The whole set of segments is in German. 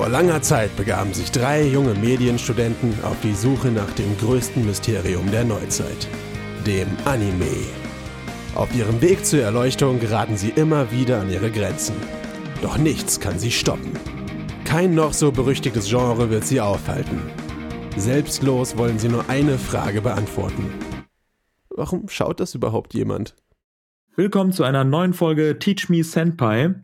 Vor langer Zeit begaben sich drei junge Medienstudenten auf die Suche nach dem größten Mysterium der Neuzeit, dem Anime. Auf ihrem Weg zur Erleuchtung geraten sie immer wieder an ihre Grenzen. Doch nichts kann sie stoppen. Kein noch so berüchtigtes Genre wird sie aufhalten. Selbstlos wollen sie nur eine Frage beantworten. Warum schaut das überhaupt jemand? Willkommen zu einer neuen Folge Teach Me Senpai.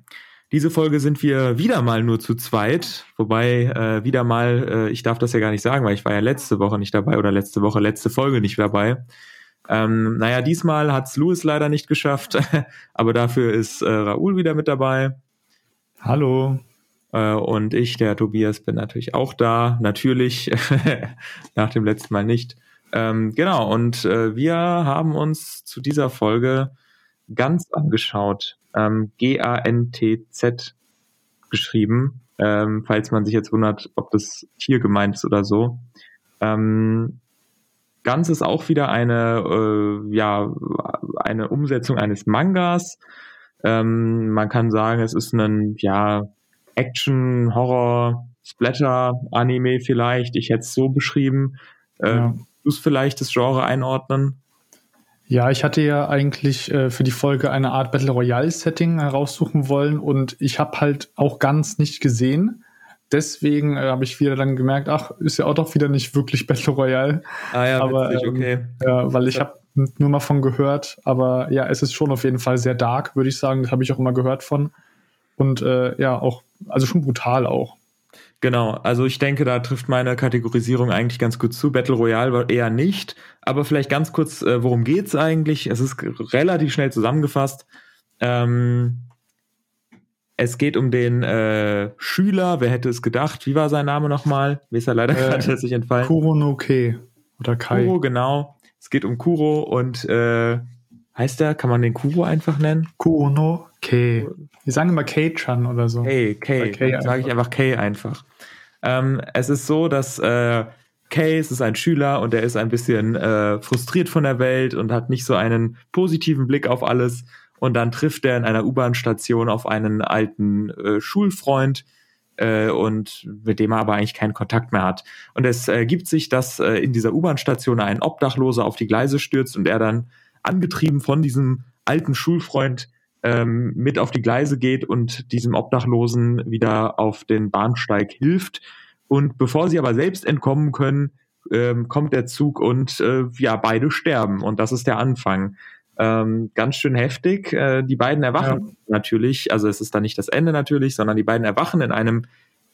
Diese Folge sind wir wieder mal nur zu zweit, wobei äh, wieder mal, äh, ich darf das ja gar nicht sagen, weil ich war ja letzte Woche nicht dabei oder letzte Woche, letzte Folge nicht dabei. Ähm, naja, diesmal hat's Louis leider nicht geschafft, aber dafür ist äh, Raoul wieder mit dabei. Hallo. Äh, und ich, der Tobias, bin natürlich auch da, natürlich, nach dem letzten Mal nicht. Ähm, genau, und äh, wir haben uns zu dieser Folge ganz angeschaut. Ähm, G-A-N-T-Z geschrieben, ähm, falls man sich jetzt wundert, ob das hier gemeint ist oder so. Ähm, Ganz ist auch wieder eine, äh, ja, eine Umsetzung eines Mangas. Ähm, man kann sagen, es ist ein, ja, Action, Horror, Splatter, Anime vielleicht. Ich hätte es so beschrieben. Äh, ja. Du vielleicht das Genre einordnen? Ja, ich hatte ja eigentlich äh, für die Folge eine Art Battle Royale Setting heraussuchen wollen und ich habe halt auch ganz nicht gesehen, deswegen äh, habe ich wieder dann gemerkt, ach, ist ja auch doch wieder nicht wirklich Battle Royale. Ah ja, aber, witzig, ähm, okay. Ja, weil ich habe nur mal von gehört, aber ja, es ist schon auf jeden Fall sehr dark, würde ich sagen. Das habe ich auch immer gehört von. Und äh, ja, auch, also schon brutal auch. Genau, also ich denke, da trifft meine Kategorisierung eigentlich ganz gut zu. Battle Royale eher nicht, aber vielleicht ganz kurz, äh, worum geht's eigentlich? Es ist relativ schnell zusammengefasst. Ähm, es geht um den äh, Schüler, wer hätte es gedacht? Wie war sein Name nochmal? Mir ist er leider äh, gerade sich entfallen. Kuro no Ke oder Kai. Kuro, genau. Es geht um Kuro und äh, heißt der, kann man den Kuro einfach nennen? Kuro no Ke. Wir sagen immer Kei-chan oder so. Kei, Kei. Kei sage ich einfach Kei einfach. Ähm, es ist so, dass äh, Kay ist ein Schüler und er ist ein bisschen äh, frustriert von der Welt und hat nicht so einen positiven Blick auf alles und dann trifft er in einer U-Bahn-Station auf einen alten äh, Schulfreund äh, und mit dem er aber eigentlich keinen Kontakt mehr hat. Und es ergibt sich, dass äh, in dieser U-Bahn-Station ein Obdachloser auf die Gleise stürzt und er dann angetrieben von diesem alten Schulfreund ähm, mit auf die Gleise geht und diesem Obdachlosen wieder auf den Bahnsteig hilft. Und bevor sie aber selbst entkommen können, ähm, kommt der Zug und äh, ja, beide sterben. Und das ist der Anfang. Ähm, ganz schön heftig. Äh, die beiden erwachen ja. natürlich, also es ist dann nicht das Ende natürlich, sondern die beiden erwachen in einem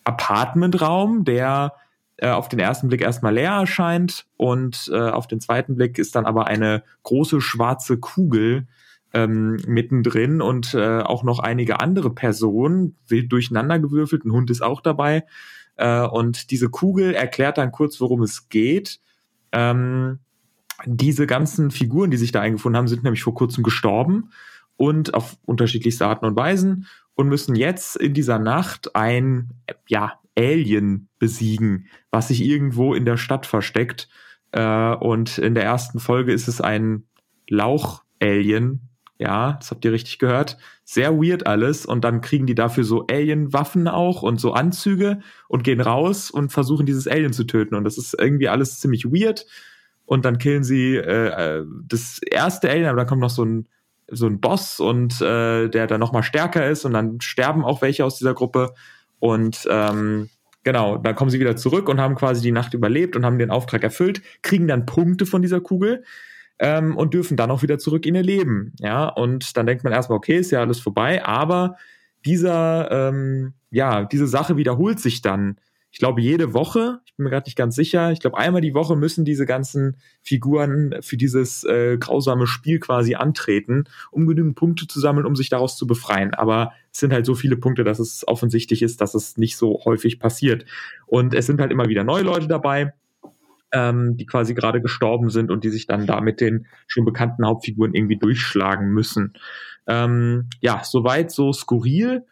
Apartmentraum, der äh, auf den ersten Blick erstmal leer erscheint und äh, auf den zweiten Blick ist dann aber eine große schwarze Kugel ähm, mittendrin und äh, auch noch einige andere Personen, wild durcheinandergewürfelt, ein Hund ist auch dabei. Äh, und diese Kugel erklärt dann kurz, worum es geht. Ähm, diese ganzen Figuren, die sich da eingefunden haben, sind nämlich vor kurzem gestorben und auf unterschiedlichste Arten und Weisen und müssen jetzt in dieser Nacht ein ja, Alien besiegen, was sich irgendwo in der Stadt versteckt. Äh, und in der ersten Folge ist es ein Lauch-Alien. Ja, das habt ihr richtig gehört. Sehr weird alles. Und dann kriegen die dafür so Alien-Waffen auch und so Anzüge und gehen raus und versuchen dieses Alien zu töten. Und das ist irgendwie alles ziemlich weird und dann killen sie äh, äh, das erste Alien, aber dann kommt noch so ein so ein Boss und äh, der dann noch mal stärker ist und dann sterben auch welche aus dieser Gruppe und ähm, genau, dann kommen sie wieder zurück und haben quasi die Nacht überlebt und haben den Auftrag erfüllt, kriegen dann Punkte von dieser Kugel ähm, und dürfen dann auch wieder zurück in ihr Leben, ja und dann denkt man erstmal, okay, ist ja alles vorbei, aber dieser ähm, ja diese Sache wiederholt sich dann ich glaube, jede Woche, ich bin mir gerade nicht ganz sicher, ich glaube, einmal die Woche müssen diese ganzen Figuren für dieses äh, grausame Spiel quasi antreten, um genügend Punkte zu sammeln, um sich daraus zu befreien. Aber es sind halt so viele Punkte, dass es offensichtlich ist, dass es nicht so häufig passiert. Und es sind halt immer wieder neue Leute dabei, ähm, die quasi gerade gestorben sind und die sich dann da mit den schon bekannten Hauptfiguren irgendwie durchschlagen müssen. Ähm, ja, soweit so skurril.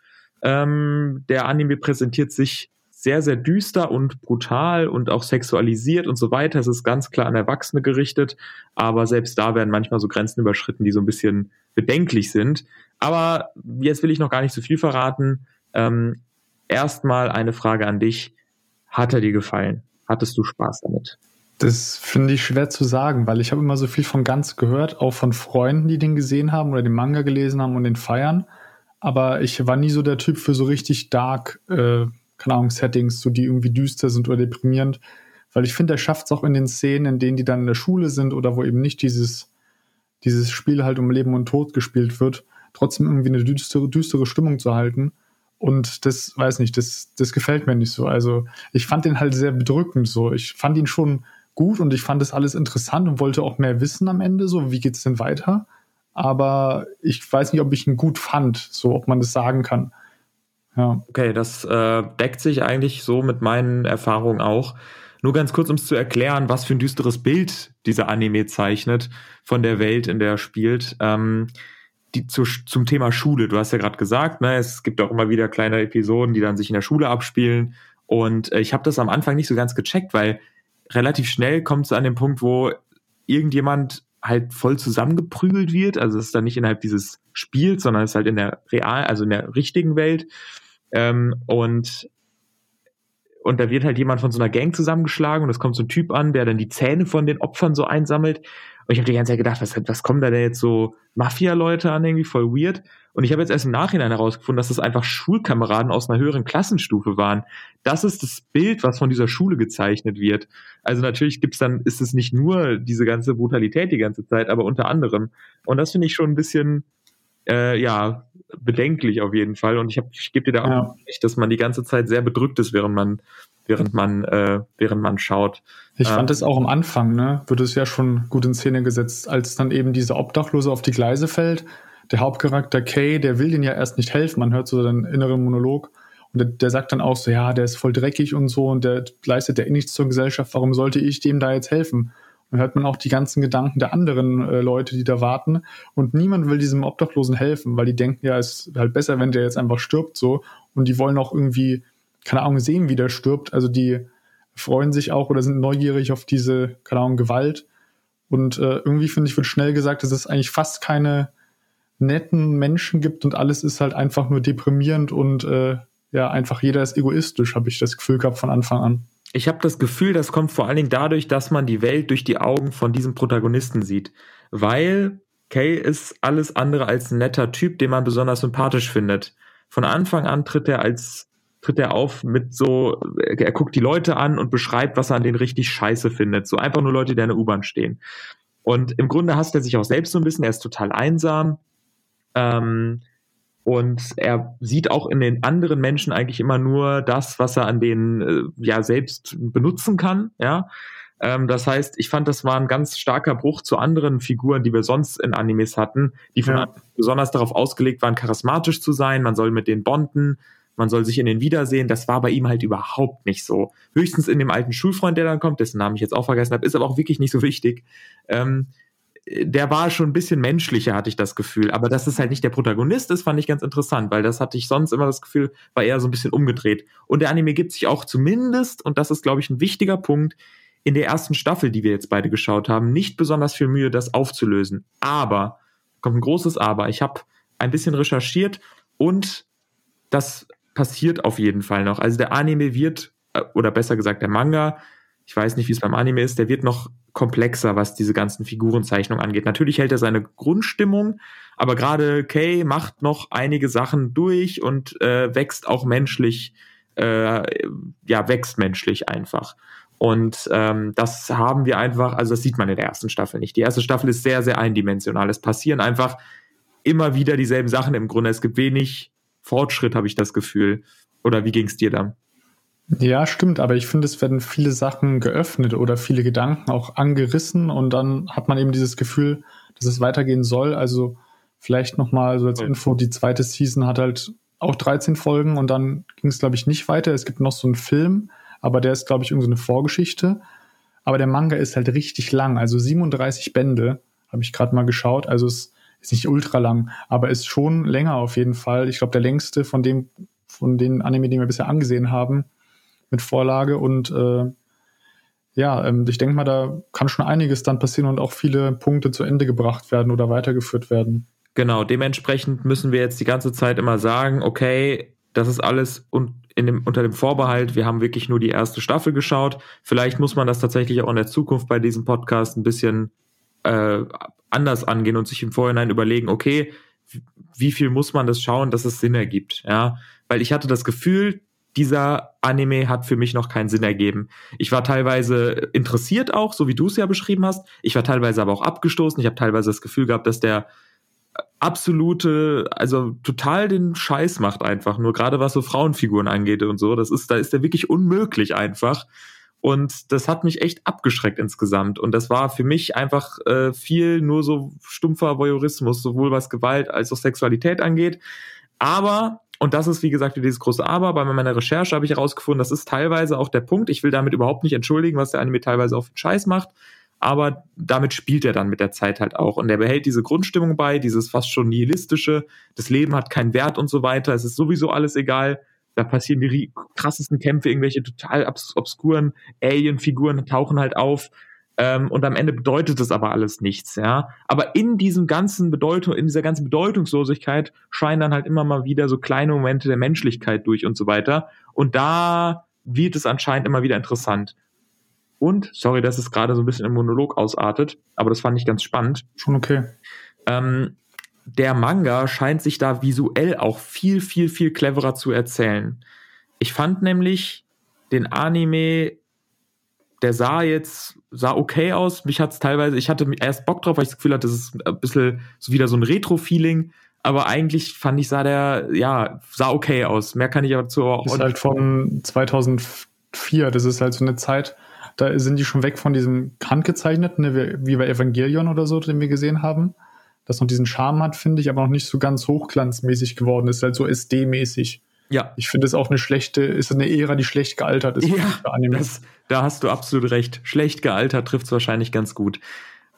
Ähm, der Anime präsentiert sich sehr, sehr düster und brutal und auch sexualisiert und so weiter. Es ist ganz klar an Erwachsene gerichtet, aber selbst da werden manchmal so Grenzen überschritten, die so ein bisschen bedenklich sind. Aber jetzt will ich noch gar nicht so viel verraten. Ähm, erstmal eine Frage an dich. Hat er dir gefallen? Hattest du Spaß damit? Das finde ich schwer zu sagen, weil ich habe immer so viel von Ganz gehört, auch von Freunden, die den gesehen haben oder den Manga gelesen haben und den feiern. Aber ich war nie so der Typ für so richtig dark, äh, keine Ahnung, Settings, so die irgendwie düster sind oder deprimierend. Weil ich finde, er schafft es auch in den Szenen, in denen die dann in der Schule sind oder wo eben nicht dieses, dieses Spiel halt um Leben und Tod gespielt wird, trotzdem irgendwie eine düstere, düstere Stimmung zu halten. Und das, weiß nicht, das, das gefällt mir nicht so. Also ich fand den halt sehr bedrückend so. Ich fand ihn schon gut und ich fand das alles interessant und wollte auch mehr wissen am Ende, so wie geht es denn weiter. Aber ich weiß nicht, ob ich ihn gut fand, so ob man das sagen kann. Ja. Okay, das äh, deckt sich eigentlich so mit meinen Erfahrungen auch. Nur ganz kurz, um es zu erklären, was für ein düsteres Bild dieser Anime zeichnet von der Welt, in der er spielt. Ähm, die, zu, zum Thema Schule. Du hast ja gerade gesagt, ne, es gibt auch immer wieder kleine Episoden, die dann sich in der Schule abspielen. Und äh, ich habe das am Anfang nicht so ganz gecheckt, weil relativ schnell kommt es an den Punkt, wo irgendjemand halt voll zusammengeprügelt wird. Also es ist dann nicht innerhalb dieses Spiels, sondern es ist halt in der real, also in der richtigen Welt. Ähm, und und da wird halt jemand von so einer Gang zusammengeschlagen und es kommt so ein Typ an, der dann die Zähne von den Opfern so einsammelt. Und ich habe die ganze Zeit gedacht, was, was kommen da denn jetzt so Mafia-Leute an, irgendwie voll weird. Und ich habe jetzt erst im Nachhinein herausgefunden, dass das einfach Schulkameraden aus einer höheren Klassenstufe waren. Das ist das Bild, was von dieser Schule gezeichnet wird. Also natürlich gibt's dann, ist es nicht nur diese ganze Brutalität die ganze Zeit, aber unter anderem. Und das finde ich schon ein bisschen, äh, ja, bedenklich auf jeden Fall. Und ich, hab, ich gebe dir da auch ja. recht, dass man die ganze Zeit sehr bedrückt ist, während man während man, äh, während man schaut. Ich ähm, fand es auch am Anfang, ne, wird es ja schon gut in Szene gesetzt, als dann eben dieser Obdachlose auf die Gleise fällt. Der Hauptcharakter Kay, der will den ja erst nicht helfen. Man hört so den inneren Monolog. Und der, der, sagt dann auch so, ja, der ist voll dreckig und so und der leistet ja eh nichts zur Gesellschaft. Warum sollte ich dem da jetzt helfen? Und hört man auch die ganzen Gedanken der anderen äh, Leute, die da warten. Und niemand will diesem Obdachlosen helfen, weil die denken, ja, es ist halt besser, wenn der jetzt einfach stirbt so. Und die wollen auch irgendwie keine Ahnung, sehen, wie der stirbt. Also die freuen sich auch oder sind neugierig auf diese, keine Ahnung, Gewalt. Und äh, irgendwie finde ich, wird schnell gesagt, es eigentlich fast keine netten Menschen gibt und alles ist halt einfach nur deprimierend und äh, ja, einfach jeder ist egoistisch, habe ich das Gefühl gehabt von Anfang an. Ich habe das Gefühl, das kommt vor allen Dingen dadurch, dass man die Welt durch die Augen von diesem Protagonisten sieht. Weil Kay ist alles andere als ein netter Typ, den man besonders sympathisch findet. Von Anfang an tritt er als tritt er auf mit so, er guckt die Leute an und beschreibt, was er an denen richtig scheiße findet. So einfach nur Leute, die in der U-Bahn stehen. Und im Grunde hasst er sich auch selbst so ein bisschen, er ist total einsam. Ähm, und er sieht auch in den anderen Menschen eigentlich immer nur das, was er an denen äh, ja selbst benutzen kann, ja. Ähm, das heißt, ich fand, das war ein ganz starker Bruch zu anderen Figuren, die wir sonst in Animes hatten, die von ja. besonders darauf ausgelegt waren, charismatisch zu sein. Man soll mit denen bonden, man soll sich in den wiedersehen. Das war bei ihm halt überhaupt nicht so. Höchstens in dem alten Schulfreund, der dann kommt, dessen Namen ich jetzt auch vergessen habe, ist aber auch wirklich nicht so wichtig. Ähm, der war schon ein bisschen menschlicher, hatte ich das Gefühl. Aber dass es halt nicht der Protagonist ist, fand ich ganz interessant, weil das hatte ich sonst immer das Gefühl, war eher so ein bisschen umgedreht. Und der Anime gibt sich auch zumindest, und das ist, glaube ich, ein wichtiger Punkt, in der ersten Staffel, die wir jetzt beide geschaut haben, nicht besonders viel Mühe, das aufzulösen. Aber, kommt ein großes Aber, ich habe ein bisschen recherchiert und das passiert auf jeden Fall noch. Also der Anime wird, äh, oder besser gesagt der Manga, ich weiß nicht, wie es beim Anime ist, der wird noch komplexer, was diese ganzen Figurenzeichnungen angeht. Natürlich hält er seine Grundstimmung, aber gerade Kay macht noch einige Sachen durch und äh, wächst auch menschlich, äh, ja, wächst menschlich einfach. Und ähm, das haben wir einfach, also das sieht man in der ersten Staffel nicht. Die erste Staffel ist sehr, sehr eindimensional. Es passieren einfach immer wieder dieselben Sachen im Grunde. Es gibt wenig Fortschritt, habe ich das Gefühl. Oder wie ging es dir dann? Ja, stimmt, aber ich finde, es werden viele Sachen geöffnet oder viele Gedanken auch angerissen und dann hat man eben dieses Gefühl, dass es weitergehen soll. Also vielleicht nochmal so als Info, die zweite Season hat halt auch 13 Folgen und dann ging es, glaube ich, nicht weiter. Es gibt noch so einen Film, aber der ist, glaube ich, irgendeine so Vorgeschichte. Aber der Manga ist halt richtig lang, also 37 Bände, habe ich gerade mal geschaut. Also es ist nicht ultra lang, aber ist schon länger auf jeden Fall. Ich glaube, der längste von dem, von den Anime, die wir bisher angesehen haben, mit Vorlage und äh, ja, ähm, ich denke mal, da kann schon einiges dann passieren und auch viele Punkte zu Ende gebracht werden oder weitergeführt werden. Genau, dementsprechend müssen wir jetzt die ganze Zeit immer sagen, okay, das ist alles in dem, unter dem Vorbehalt, wir haben wirklich nur die erste Staffel geschaut. Vielleicht muss man das tatsächlich auch in der Zukunft bei diesem Podcast ein bisschen äh, anders angehen und sich im Vorhinein überlegen, okay, wie viel muss man das schauen, dass es Sinn ergibt, ja? Weil ich hatte das Gefühl, dieser Anime hat für mich noch keinen Sinn ergeben. Ich war teilweise interessiert auch, so wie du es ja beschrieben hast. Ich war teilweise aber auch abgestoßen. Ich habe teilweise das Gefühl gehabt, dass der absolute, also total den Scheiß macht einfach. Nur gerade was so Frauenfiguren angeht und so, das ist, da ist der wirklich unmöglich einfach. Und das hat mich echt abgeschreckt insgesamt. Und das war für mich einfach äh, viel nur so stumpfer Voyeurismus, sowohl was Gewalt als auch Sexualität angeht. Aber, und das ist wie gesagt dieses große Aber, bei meiner Recherche habe ich herausgefunden, das ist teilweise auch der Punkt. Ich will damit überhaupt nicht entschuldigen, was der Anime teilweise auf den Scheiß macht. Aber damit spielt er dann mit der Zeit halt auch. Und er behält diese Grundstimmung bei, dieses fast schon nihilistische, das Leben hat keinen Wert und so weiter. Es ist sowieso alles egal da passieren die krassesten Kämpfe, irgendwelche total obs obskuren Alien-Figuren tauchen halt auf. Ähm, und am Ende bedeutet das aber alles nichts, ja. Aber in diesem ganzen Bedeutung, in dieser ganzen Bedeutungslosigkeit scheinen dann halt immer mal wieder so kleine Momente der Menschlichkeit durch und so weiter. Und da wird es anscheinend immer wieder interessant. Und, sorry, dass es gerade so ein bisschen im Monolog ausartet, aber das fand ich ganz spannend. Schon okay. Ähm, der Manga scheint sich da visuell auch viel, viel, viel cleverer zu erzählen. Ich fand nämlich den Anime, der sah jetzt, sah okay aus. Mich hat es teilweise, ich hatte erst Bock drauf, weil ich das Gefühl hatte, das ist ein bisschen so wieder so ein Retro-Feeling. Aber eigentlich fand ich, sah der, ja, sah okay aus. Mehr kann ich aber zu. Das ist halt von 2004. Das ist halt so eine Zeit, da sind die schon weg von diesem handgezeichneten, ne, wie bei Evangelion oder so, den wir gesehen haben das noch diesen Charme hat, finde ich, aber noch nicht so ganz hochglanzmäßig geworden ist, halt so SD-mäßig. Ja. Ich finde es auch eine schlechte, ist eine Ära, die schlecht gealtert ist. Ja, das, da hast du absolut recht. Schlecht gealtert trifft es wahrscheinlich ganz gut.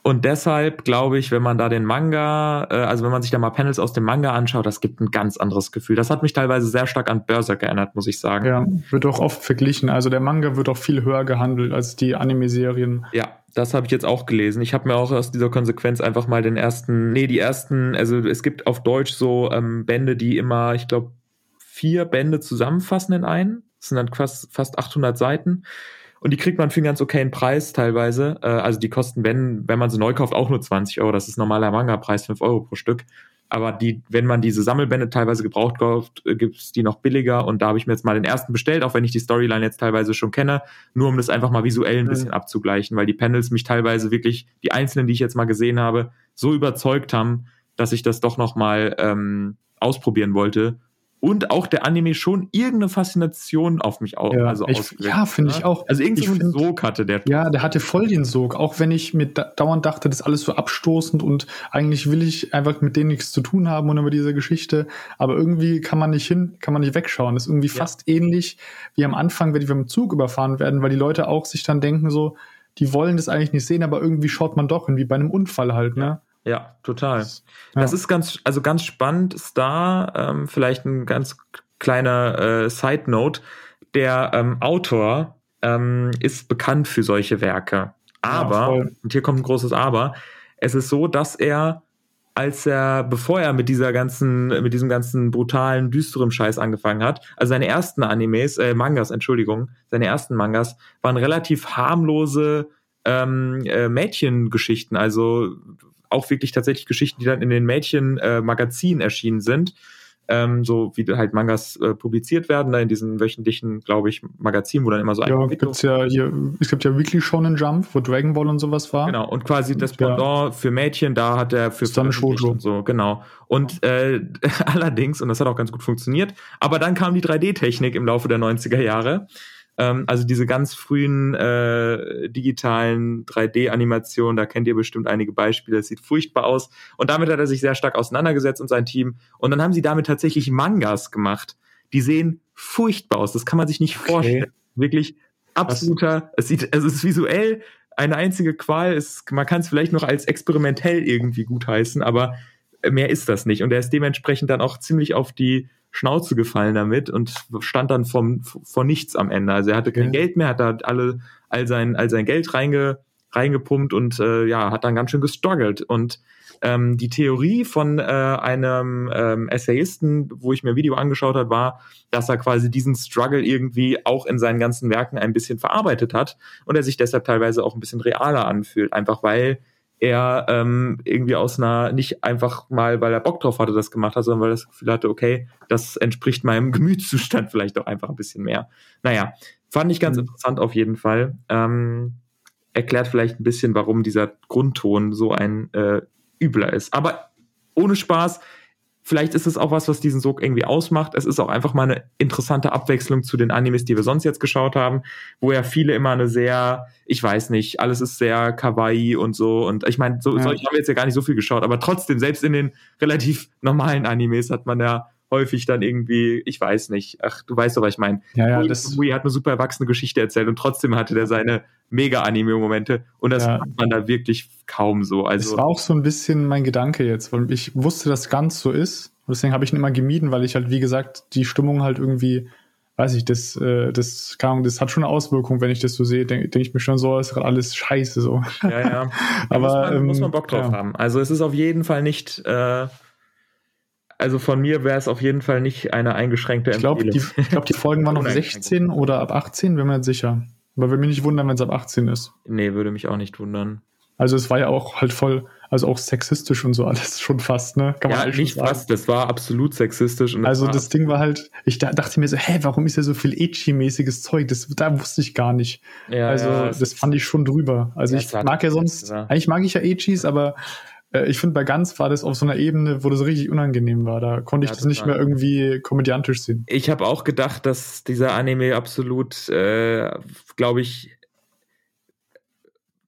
Und deshalb glaube ich, wenn man da den Manga, äh, also wenn man sich da mal Panels aus dem Manga anschaut, das gibt ein ganz anderes Gefühl. Das hat mich teilweise sehr stark an Berserk erinnert, muss ich sagen. Ja, wird auch oft verglichen. Also der Manga wird auch viel höher gehandelt als die Anime-Serien. Ja, das habe ich jetzt auch gelesen. Ich habe mir auch aus dieser Konsequenz einfach mal den ersten, nee, die ersten, also es gibt auf Deutsch so ähm, Bände, die immer, ich glaube, vier Bände zusammenfassen in einen. Das sind dann fast, fast 800 Seiten. Und die kriegt man für einen ganz okayen Preis teilweise. Äh, also die kosten, wenn, wenn man sie neu kauft, auch nur 20 Euro. Das ist normaler Manga-Preis, 5 Euro pro Stück. Aber die, wenn man diese Sammelbände teilweise gebraucht kauft, äh, gibt es die noch billiger. Und da habe ich mir jetzt mal den ersten bestellt, auch wenn ich die Storyline jetzt teilweise schon kenne, nur um das einfach mal visuell ein bisschen mhm. abzugleichen, weil die Panels mich teilweise wirklich, die einzelnen, die ich jetzt mal gesehen habe, so überzeugt haben, dass ich das doch noch mal ähm, ausprobieren wollte und auch der Anime schon irgendeine Faszination auf mich auch, ja, also ich, Ja, finde ich auch. Also irgendwie so einen Sog hatte der. Ja, der hatte voll den Sog. Auch wenn ich mit dauernd dachte, das ist alles so abstoßend und eigentlich will ich einfach mit denen nichts zu tun haben und über diese Geschichte. Aber irgendwie kann man nicht hin, kann man nicht wegschauen. Das ist irgendwie ja. fast ähnlich wie am Anfang, wenn wir mit dem Zug überfahren werden, weil die Leute auch sich dann denken so, die wollen das eigentlich nicht sehen, aber irgendwie schaut man doch hin, wie bei einem Unfall halt, ne? Ja, total. Das, ja. das ist ganz, also ganz spannend Star, ähm, vielleicht ein ganz kleiner äh, Side Note. Der ähm, Autor ähm, ist bekannt für solche Werke. Aber, ja, und hier kommt ein großes Aber, es ist so, dass er, als er, bevor er mit dieser ganzen, mit diesem ganzen brutalen, düsteren Scheiß angefangen hat, also seine ersten Animes, äh, Mangas, Entschuldigung, seine ersten Mangas waren relativ harmlose ähm, äh, Mädchengeschichten, also auch wirklich tatsächlich Geschichten, die dann in den Mädchen-Magazinen äh, erschienen sind. Ähm, so wie halt Mangas äh, publiziert werden, da in diesen wöchentlichen, glaube ich, Magazinen, wo dann immer so ja, gibt's ja hier, es gibt ja Weekly Shonen Jump, wo Dragon Ball und sowas war. Genau, und quasi das Pendant ja. für Mädchen, da hat er für Shoujo. und so, genau. Und äh, allerdings, und das hat auch ganz gut funktioniert, aber dann kam die 3D-Technik im Laufe der 90er Jahre ähm, also diese ganz frühen äh, digitalen 3D-Animationen, da kennt ihr bestimmt einige Beispiele, das sieht furchtbar aus. Und damit hat er sich sehr stark auseinandergesetzt und sein Team. Und dann haben sie damit tatsächlich Mangas gemacht. Die sehen furchtbar aus. Das kann man sich nicht okay. vorstellen. Wirklich absoluter, es sieht, also es ist visuell eine einzige Qual. Es, man kann es vielleicht noch als experimentell irgendwie gutheißen, aber mehr ist das nicht. Und er ist dementsprechend dann auch ziemlich auf die Schnauze gefallen damit und stand dann vom, vor nichts am Ende. Also er hatte kein ja. Geld mehr, hat da alle, all sein, all sein Geld reinge, reingepumpt und äh, ja, hat dann ganz schön gestruggelt. Und ähm, die Theorie von äh, einem ähm, Essayisten, wo ich mir ein Video angeschaut habe, war, dass er quasi diesen Struggle irgendwie auch in seinen ganzen Werken ein bisschen verarbeitet hat und er sich deshalb teilweise auch ein bisschen realer anfühlt, einfach weil er ähm, irgendwie aus einer, nicht einfach mal, weil er Bock drauf hatte, das gemacht hat, sondern weil er das Gefühl hatte, okay, das entspricht meinem Gemütszustand vielleicht auch einfach ein bisschen mehr. Naja, fand ich ganz mhm. interessant auf jeden Fall. Ähm, erklärt vielleicht ein bisschen, warum dieser Grundton so ein äh, übler ist. Aber ohne Spaß, Vielleicht ist es auch was, was diesen Sog irgendwie ausmacht. Es ist auch einfach mal eine interessante Abwechslung zu den Animes, die wir sonst jetzt geschaut haben, wo ja viele immer eine sehr, ich weiß nicht, alles ist sehr kawaii und so. Und ich meine, so, ja. solche haben wir jetzt ja gar nicht so viel geschaut, aber trotzdem, selbst in den relativ normalen Animes hat man ja häufig dann irgendwie, ich weiß nicht, ach, du weißt doch, was ich meine. Ja, ja, das Wii hat eine super erwachsene Geschichte erzählt und trotzdem hatte der seine Mega-Anime-Momente und das ja. macht man da wirklich kaum so. Also, das war auch so ein bisschen mein Gedanke jetzt, weil ich wusste, dass ganz so ist und deswegen habe ich ihn immer gemieden, weil ich halt, wie gesagt, die Stimmung halt irgendwie weiß ich, das, äh, das, kann, das hat schon eine Auswirkung, wenn ich das so sehe, denke denk ich mir schon so, ist alles scheiße so. Ja, ja. Aber muss man, ähm, muss man Bock drauf ja. haben. Also es ist auf jeden Fall nicht, äh, also von mir wäre es auf jeden Fall nicht eine eingeschränkte ich glaub, Empfehlung. Die, ich glaube, die Folgen waren noch 16 oder ab 18, bin mir nicht sicher. Aber würde mich nicht wundern, wenn es ab 18 ist. Nee, würde mich auch nicht wundern. Also es war ja auch halt voll, also auch sexistisch und so alles schon fast, ne? Kann ja, nicht fast, das war absolut sexistisch. Das also das Ding war halt, ich da, dachte mir so, hä, warum ist ja so viel Echi-mäßiges Zeug? Das da wusste ich gar nicht. Ja, also ja, das, das fand ich schon drüber. Also ich mag ja sonst, eigentlich mag ich ja Echis, aber äh, ich finde, bei Ganz war das auf so einer Ebene, wo das richtig unangenehm war. Da konnte ich ja, das nicht mehr irgendwie komödiantisch sehen. Ich habe auch gedacht, dass dieser Anime absolut, äh, glaube ich,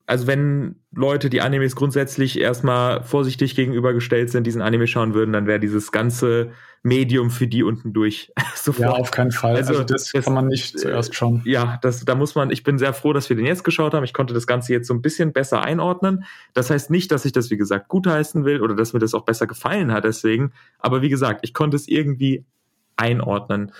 also wenn Leute, die Animes grundsätzlich erstmal vorsichtig gegenübergestellt sind, diesen Anime schauen würden, dann wäre dieses ganze Medium für die unten durch. Sofort. Ja, auf keinen Fall. Also, also das, das, kann man nicht zuerst schauen. Ja, das, da muss man, ich bin sehr froh, dass wir den jetzt geschaut haben. Ich konnte das Ganze jetzt so ein bisschen besser einordnen. Das heißt nicht, dass ich das, wie gesagt, gutheißen will oder dass mir das auch besser gefallen hat deswegen. Aber wie gesagt, ich konnte es irgendwie einordnen.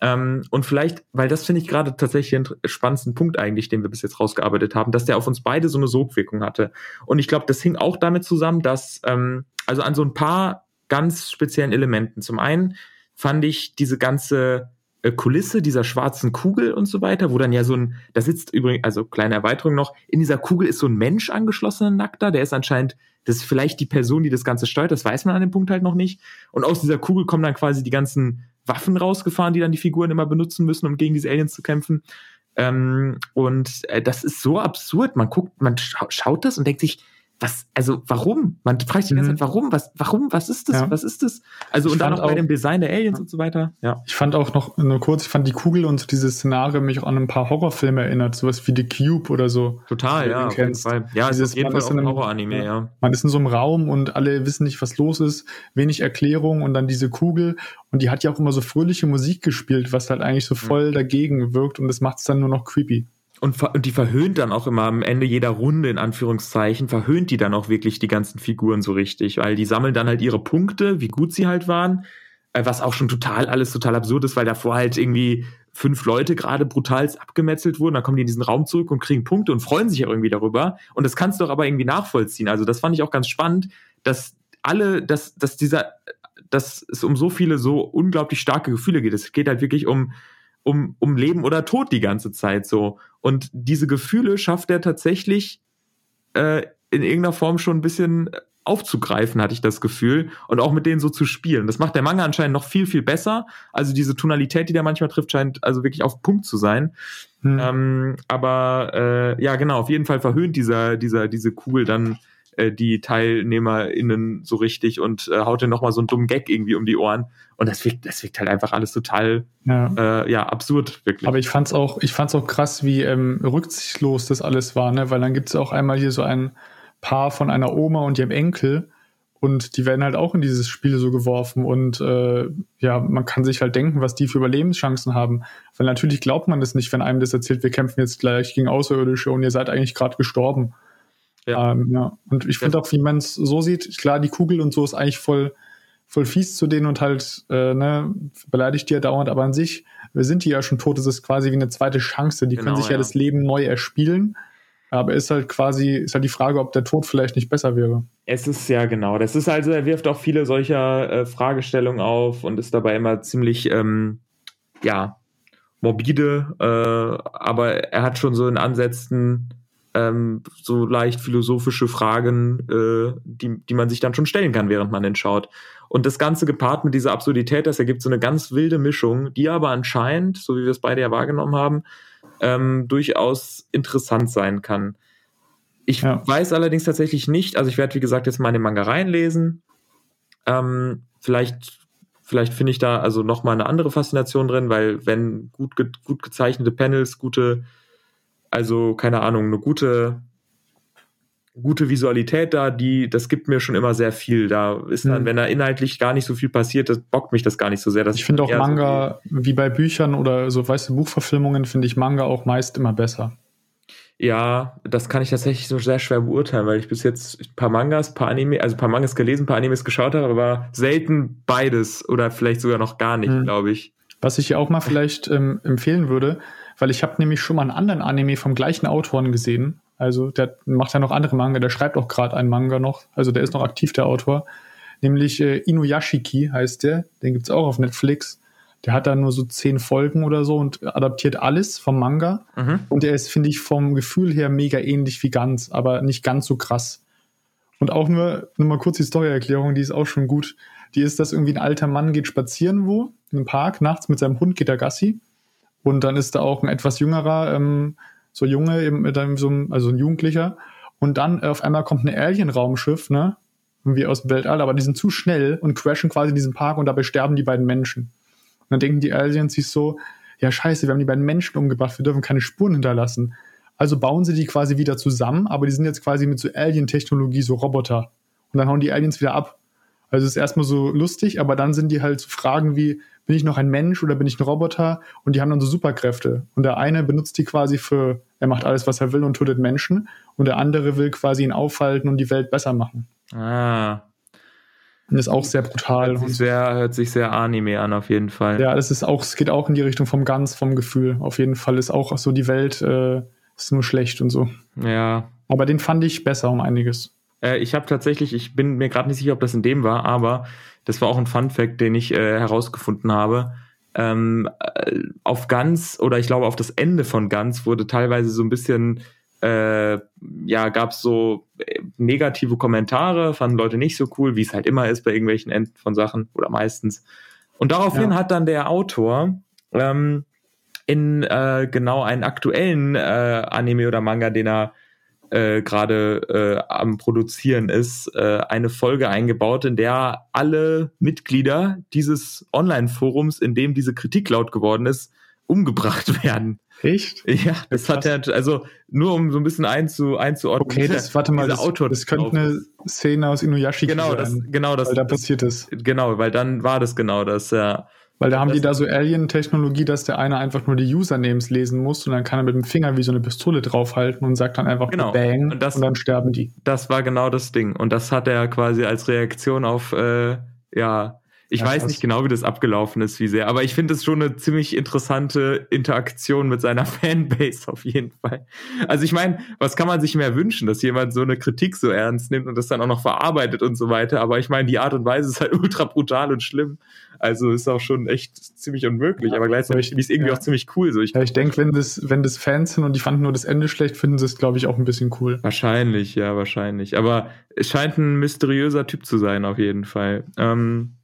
Ähm, und vielleicht, weil das finde ich gerade tatsächlich einen spannendsten Punkt eigentlich, den wir bis jetzt rausgearbeitet haben, dass der auf uns beide so eine Sogwirkung hatte. Und ich glaube, das hing auch damit zusammen, dass, ähm, also an so ein paar ganz speziellen Elementen. Zum einen fand ich diese ganze äh, Kulisse dieser schwarzen Kugel und so weiter, wo dann ja so ein, da sitzt übrigens, also kleine Erweiterung noch, in dieser Kugel ist so ein Mensch angeschlossen, ein Nackter, der ist anscheinend, das ist vielleicht die Person, die das Ganze steuert, das weiß man an dem Punkt halt noch nicht. Und aus dieser Kugel kommen dann quasi die ganzen Waffen rausgefahren, die dann die Figuren immer benutzen müssen, um gegen diese Aliens zu kämpfen. Ähm, und äh, das ist so absurd. Man guckt, man scha schaut das und denkt sich, was, also warum? Man fragt sich die ganze mhm. Zeit, warum? Was, warum? Was ist das? Ja. Was ist das? Also ich und dann auch bei dem Design der Aliens und so weiter. Ja. Ich fand auch noch nur kurz, ich fand die Kugel und so dieses Szenario mich auch an ein paar Horrorfilme erinnert, sowas wie The Cube oder so. Total, ja, auf jeden Fall. Ja, es ist auf jeden Fall auch ein Horror-Anime, ja. Man ist in so einem Raum und alle wissen nicht, was los ist, wenig Erklärung und dann diese Kugel und die hat ja auch immer so fröhliche Musik gespielt, was halt eigentlich so mhm. voll mhm. dagegen wirkt und das macht es dann nur noch creepy. Und, und die verhöhnt dann auch immer am Ende jeder Runde, in Anführungszeichen, verhöhnt die dann auch wirklich die ganzen Figuren so richtig, weil die sammeln dann halt ihre Punkte, wie gut sie halt waren, äh, was auch schon total alles total absurd ist, weil davor halt irgendwie fünf Leute gerade brutal abgemetzelt wurden, dann kommen die in diesen Raum zurück und kriegen Punkte und freuen sich ja irgendwie darüber. Und das kannst du doch aber irgendwie nachvollziehen. Also das fand ich auch ganz spannend, dass alle, dass, dass dieser, dass es um so viele so unglaublich starke Gefühle geht. Es geht halt wirklich um um, um Leben oder Tod die ganze Zeit so. Und diese Gefühle schafft er tatsächlich äh, in irgendeiner Form schon ein bisschen aufzugreifen, hatte ich das Gefühl, und auch mit denen so zu spielen. Das macht der Manga anscheinend noch viel, viel besser. Also diese Tonalität, die der manchmal trifft, scheint also wirklich auf Punkt zu sein. Hm. Ähm, aber äh, ja, genau, auf jeden Fall verhöhnt dieser, dieser, diese Kugel dann äh, die TeilnehmerInnen so richtig und äh, haut dir nochmal so einen dummen Gag irgendwie um die Ohren. Und das wirkt, das wirkt halt einfach alles total ja, äh, ja absurd, wirklich. Aber ich fand's auch, ich fand's auch krass, wie ähm, rücksichtslos das alles war, ne? Weil dann gibt's auch einmal hier so ein Paar von einer Oma und ihrem Enkel. Und die werden halt auch in dieses Spiel so geworfen. Und äh, ja, man kann sich halt denken, was die für Überlebenschancen haben. Weil natürlich glaubt man das nicht, wenn einem das erzählt, wir kämpfen jetzt gleich gegen Außerirdische und ihr seid eigentlich gerade gestorben. Ja. Ähm, ja. Und ich finde auch, wie man es so sieht, klar, die Kugel und so ist eigentlich voll, voll fies zu denen und halt, äh, ne, beleidigt die ja dauernd, aber an sich, wir sind die ja schon tot, es ist quasi wie eine zweite Chance. Die genau, können sich ja. ja. das Leben neu erspielen. Aber ist halt quasi, ist halt die Frage, ob der Tod vielleicht nicht besser wäre. Es ist ja genau. Das ist also, er wirft auch viele solcher äh, Fragestellungen auf und ist dabei immer ziemlich, ähm, ja, morbide, äh, aber er hat schon so in Ansätzen ähm, so leicht philosophische Fragen, äh, die, die man sich dann schon stellen kann, während man den schaut. Und das Ganze gepaart mit dieser Absurdität, das ergibt so eine ganz wilde Mischung, die aber anscheinend, so wie wir es beide ja wahrgenommen haben, ähm, durchaus interessant sein kann. Ich ja. weiß allerdings tatsächlich nicht, also ich werde, wie gesagt, jetzt mal in den Manga reinlesen. Ähm, vielleicht vielleicht finde ich da also nochmal eine andere Faszination drin, weil wenn gut, ge gut gezeichnete Panels, gute also, keine Ahnung, eine gute, gute Visualität da, die, das gibt mir schon immer sehr viel. Da ist dann, mhm. wenn da inhaltlich gar nicht so viel passiert, das bockt mich das gar nicht so sehr. ich finde auch Manga, so wie bei Büchern oder so, weißt du, Buchverfilmungen, finde ich Manga auch meist immer besser. Ja, das kann ich tatsächlich so sehr schwer beurteilen, weil ich bis jetzt ein paar Mangas, ein paar Anime, also ein paar Mangas gelesen, ein paar Animes geschaut habe, aber selten beides oder vielleicht sogar noch gar nicht, mhm. glaube ich. Was ich hier auch mal vielleicht ähm, empfehlen würde, weil ich habe nämlich schon mal einen anderen Anime vom gleichen Autoren gesehen. Also der macht ja noch andere Manga, der schreibt auch gerade einen Manga noch. Also der ist noch aktiv, der Autor. Nämlich äh, Inuyashiki heißt der. Den gibt's auch auf Netflix. Der hat da nur so zehn Folgen oder so und adaptiert alles vom Manga. Mhm. Und der ist, finde ich, vom Gefühl her mega ähnlich wie ganz, aber nicht ganz so krass. Und auch nur, nur mal kurz die Storyerklärung, die ist auch schon gut. Die ist, dass irgendwie ein alter Mann geht spazieren wo, in einem Park, nachts mit seinem Hund geht er Gassi und dann ist da auch ein etwas jüngerer, ähm, so Junge, eben mit einem, so, also ein Jugendlicher. Und dann äh, auf einmal kommt ein Alien-Raumschiff, ne? Wie aus dem Weltall, aber die sind zu schnell und crashen quasi in diesen Park und dabei sterben die beiden Menschen. Und dann denken die Aliens sich so, ja scheiße, wir haben die beiden Menschen umgebracht, wir dürfen keine Spuren hinterlassen. Also bauen sie die quasi wieder zusammen, aber die sind jetzt quasi mit so Alien-Technologie, so Roboter. Und dann hauen die Aliens wieder ab. Also es ist erstmal so lustig, aber dann sind die halt so Fragen wie, bin ich noch ein Mensch oder bin ich ein Roboter? Und die haben dann so Superkräfte. Und der eine benutzt die quasi für, er macht alles, was er will und tötet Menschen. Und der andere will quasi ihn aufhalten und die Welt besser machen. Ah. Und ist auch sehr brutal. Hört sich sehr, hört sich sehr Anime an, auf jeden Fall. Ja, es ist auch, es geht auch in die Richtung vom Ganz, vom Gefühl. Auf jeden Fall ist auch so, die Welt äh, ist nur schlecht und so. Ja. Aber den fand ich besser um einiges. Äh, ich habe tatsächlich, ich bin mir gerade nicht sicher, ob das in dem war, aber das war auch ein Fun Fact, den ich äh, herausgefunden habe. Ähm, äh, auf Ganz oder ich glaube auf das Ende von Ganz wurde teilweise so ein bisschen äh, ja, gab es so äh, negative Kommentare, fanden Leute nicht so cool, wie es halt immer ist bei irgendwelchen Enden von Sachen oder meistens. Und daraufhin ja. hat dann der Autor ähm, in äh, genau einen aktuellen äh, Anime oder Manga, den er äh, gerade äh, am Produzieren ist, äh, eine Folge eingebaut, in der alle Mitglieder dieses Online-Forums, in dem diese Kritik laut geworden ist, umgebracht werden. Echt? Ja, das Krass. hat er, also nur um so ein bisschen einzu, einzuordnen. Okay, das, warte mal, das, Autor das könnte eine Szene aus Inuyashiki genau, sein. Das, genau, das, weil da passiert ist. Genau, weil dann war das genau das, ja. Weil da haben die da so Alien-Technologie, dass der eine einfach nur die Usernames lesen muss und dann kann er mit dem Finger wie so eine Pistole draufhalten und sagt dann einfach genau. Bang und, das, und dann sterben die. Das war genau das Ding. Und das hat er quasi als Reaktion auf, äh, ja, ich ja, weiß nicht genau, wie das abgelaufen ist, wie sehr, aber ich finde es schon eine ziemlich interessante Interaktion mit seiner Fanbase auf jeden Fall. Also ich meine, was kann man sich mehr wünschen, dass jemand so eine Kritik so ernst nimmt und das dann auch noch verarbeitet und so weiter. Aber ich meine, die Art und Weise ist halt ultra brutal und schlimm. Also ist auch schon echt ziemlich unmöglich, aber gleichzeitig finde ich es irgendwie ja. auch ziemlich cool. So, ich, ja, ich denke, wenn das, wenn das Fans sind und die fanden nur das Ende schlecht, finden sie es, glaube ich, auch ein bisschen cool. Wahrscheinlich, ja, wahrscheinlich. Aber es scheint ein mysteriöser Typ zu sein, auf jeden Fall. Ähm,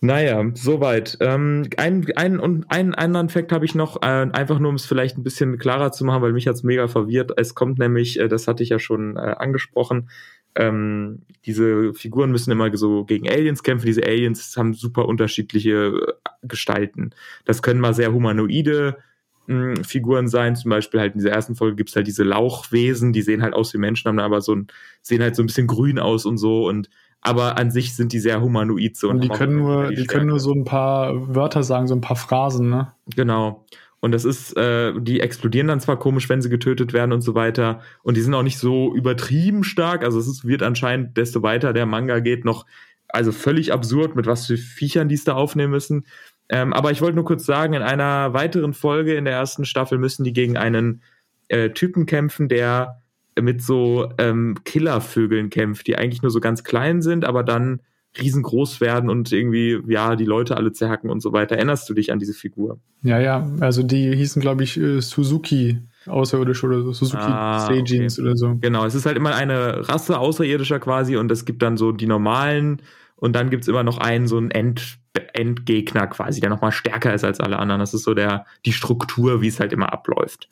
naja, soweit. Ähm, ein, ein, und einen anderen Fakt habe ich noch, äh, einfach nur um es vielleicht ein bisschen klarer zu machen, weil mich hat's mega verwirrt. Es kommt nämlich, äh, das hatte ich ja schon äh, angesprochen, ähm, diese Figuren müssen immer so gegen Aliens kämpfen. Diese Aliens haben super unterschiedliche äh, Gestalten. Das können mal sehr humanoide mh, hm, Figuren sein. Zum Beispiel halt in dieser ersten Folge gibt's halt diese Lauchwesen, die sehen halt aus wie Menschen, haben aber so ein, sehen halt so ein bisschen grün aus und so und aber an sich sind die sehr humanoid so. Und die können nur, die, die können nur so ein paar Wörter sagen, so ein paar Phrasen, ne? Genau. Und das ist, äh, die explodieren dann zwar komisch, wenn sie getötet werden und so weiter. Und die sind auch nicht so übertrieben stark. Also es ist, wird anscheinend, desto weiter der Manga geht, noch, also völlig absurd, mit was für Viechern die es da aufnehmen müssen. Ähm, aber ich wollte nur kurz sagen, in einer weiteren Folge in der ersten Staffel müssen die gegen einen äh, Typen kämpfen, der mit so ähm, Killervögeln kämpft, die eigentlich nur so ganz klein sind, aber dann riesengroß werden und irgendwie, ja, die Leute alle zerhacken und so weiter. Erinnerst du dich an diese Figur? Ja, ja, also die hießen, glaube ich, äh, Suzuki Außerirdisch oder so, Suzuki ah, Seijins okay. oder so. Genau, es ist halt immer eine Rasse Außerirdischer quasi und es gibt dann so die normalen und dann gibt es immer noch einen, so einen End, Endgegner quasi, der nochmal stärker ist als alle anderen. Das ist so der, die Struktur, wie es halt immer abläuft.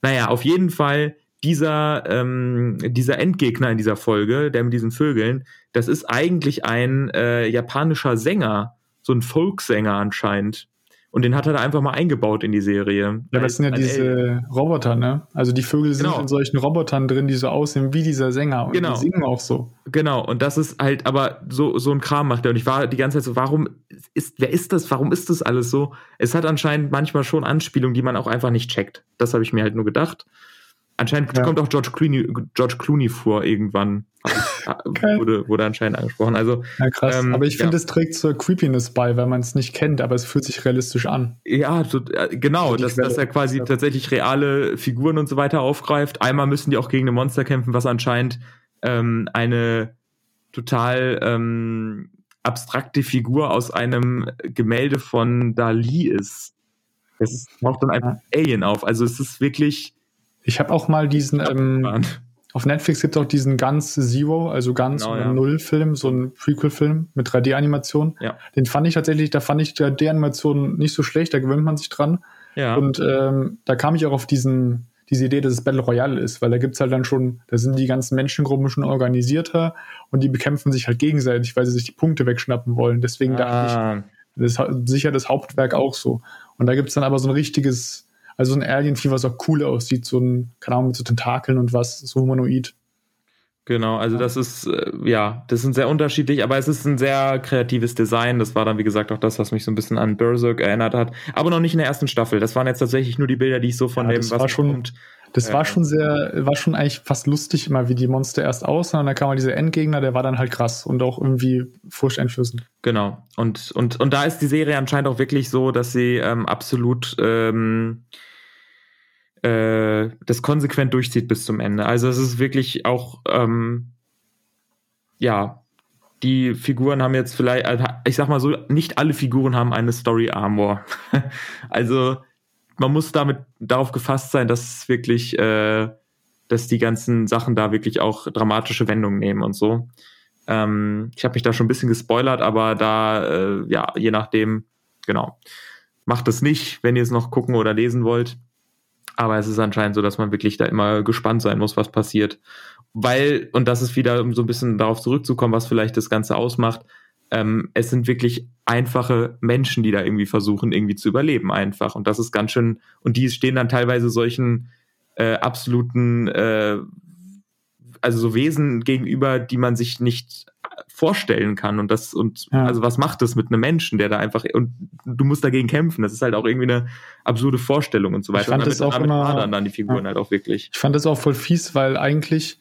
Naja, auf jeden Fall dieser, ähm, dieser Endgegner in dieser Folge, der mit diesen Vögeln, das ist eigentlich ein äh, japanischer Sänger, so ein Folksänger anscheinend. Und den hat er da einfach mal eingebaut in die Serie. Ja, das sind ja diese. Roboter, ne? Also die Vögel sind genau. in solchen Robotern drin, die so aussehen wie dieser Sänger. Und genau. die singen auch so. Genau, und das ist halt aber so, so ein Kram macht er. Und ich war die ganze Zeit so, warum ist, wer ist das? Warum ist das alles so? Es hat anscheinend manchmal schon Anspielungen, die man auch einfach nicht checkt. Das habe ich mir halt nur gedacht. Anscheinend ja. kommt auch George Clooney, George Clooney vor irgendwann. okay. wurde, wurde anscheinend angesprochen. Also, ja, krass. Ähm, aber ich finde, ja. es trägt zur Creepiness bei, weil man es nicht kennt, aber es fühlt sich realistisch an. Ja, so, äh, genau, dass, dass er quasi ja. tatsächlich reale Figuren und so weiter aufgreift. Einmal müssen die auch gegen ein Monster kämpfen, was anscheinend ähm, eine total ähm, abstrakte Figur aus einem Gemälde von Dali ist. Es taucht dann einfach Alien auf. Also es ist wirklich ich habe auch mal diesen, ähm, auf Netflix gibt es auch diesen Ganz Zero, also Ganz genau, ja. Null-Film, so ein Prequel-Film mit 3D-Animation. Ja. Den fand ich tatsächlich, da fand ich 3D-Animation nicht so schlecht, da gewöhnt man sich dran. Ja. Und ähm, da kam ich auch auf diesen, diese Idee, dass es Battle Royale ist, weil da gibt's halt dann schon, da sind die ganzen Menschengruppen schon organisierter und die bekämpfen sich halt gegenseitig, weil sie sich die Punkte wegschnappen wollen. Deswegen ah. dachte ich, ah. das ist sicher das Hauptwerk auch so. Und da gibt's dann aber so ein richtiges also ein Alien-Vieh, was auch cool aussieht, so ein, keine Ahnung, mit so Tentakeln und was, so humanoid. Genau, also das ist, äh, ja, das sind sehr unterschiedlich, aber es ist ein sehr kreatives Design. Das war dann, wie gesagt, auch das, was mich so ein bisschen an Berserk erinnert hat. Aber noch nicht in der ersten Staffel. Das waren jetzt tatsächlich nur die Bilder, die ich so von ja, dem, was schon, kommt. Das war schon sehr, war schon eigentlich fast lustig immer, wie die Monster erst aussahen. Und dann kam mal dieser Endgegner, der war dann halt krass und auch irgendwie furchteinflößend. Genau. Und, und, und da ist die Serie anscheinend auch wirklich so, dass sie ähm, absolut ähm, äh, das konsequent durchzieht bis zum Ende. Also es ist wirklich auch, ähm, ja, die Figuren haben jetzt vielleicht, also ich sag mal so, nicht alle Figuren haben eine Story Armor. also man muss damit darauf gefasst sein, dass wirklich, äh, dass die ganzen Sachen da wirklich auch dramatische Wendungen nehmen und so. Ähm, ich habe mich da schon ein bisschen gespoilert, aber da, äh, ja, je nachdem, genau. Macht es nicht, wenn ihr es noch gucken oder lesen wollt. Aber es ist anscheinend so, dass man wirklich da immer gespannt sein muss, was passiert. Weil, und das ist wieder, um so ein bisschen darauf zurückzukommen, was vielleicht das Ganze ausmacht, ähm, es sind wirklich einfache Menschen, die da irgendwie versuchen, irgendwie zu überleben einfach. Und das ist ganz schön, und die stehen dann teilweise solchen äh, absoluten, äh, also so Wesen gegenüber, die man sich nicht vorstellen kann und das und ja. also was macht das mit einem Menschen, der da einfach und du musst dagegen kämpfen. Das ist halt auch irgendwie eine absurde Vorstellung und so weiter. Ich fand und damit, das auch immer, dann die Figuren ja. halt auch wirklich. Ich fand das auch voll fies, weil eigentlich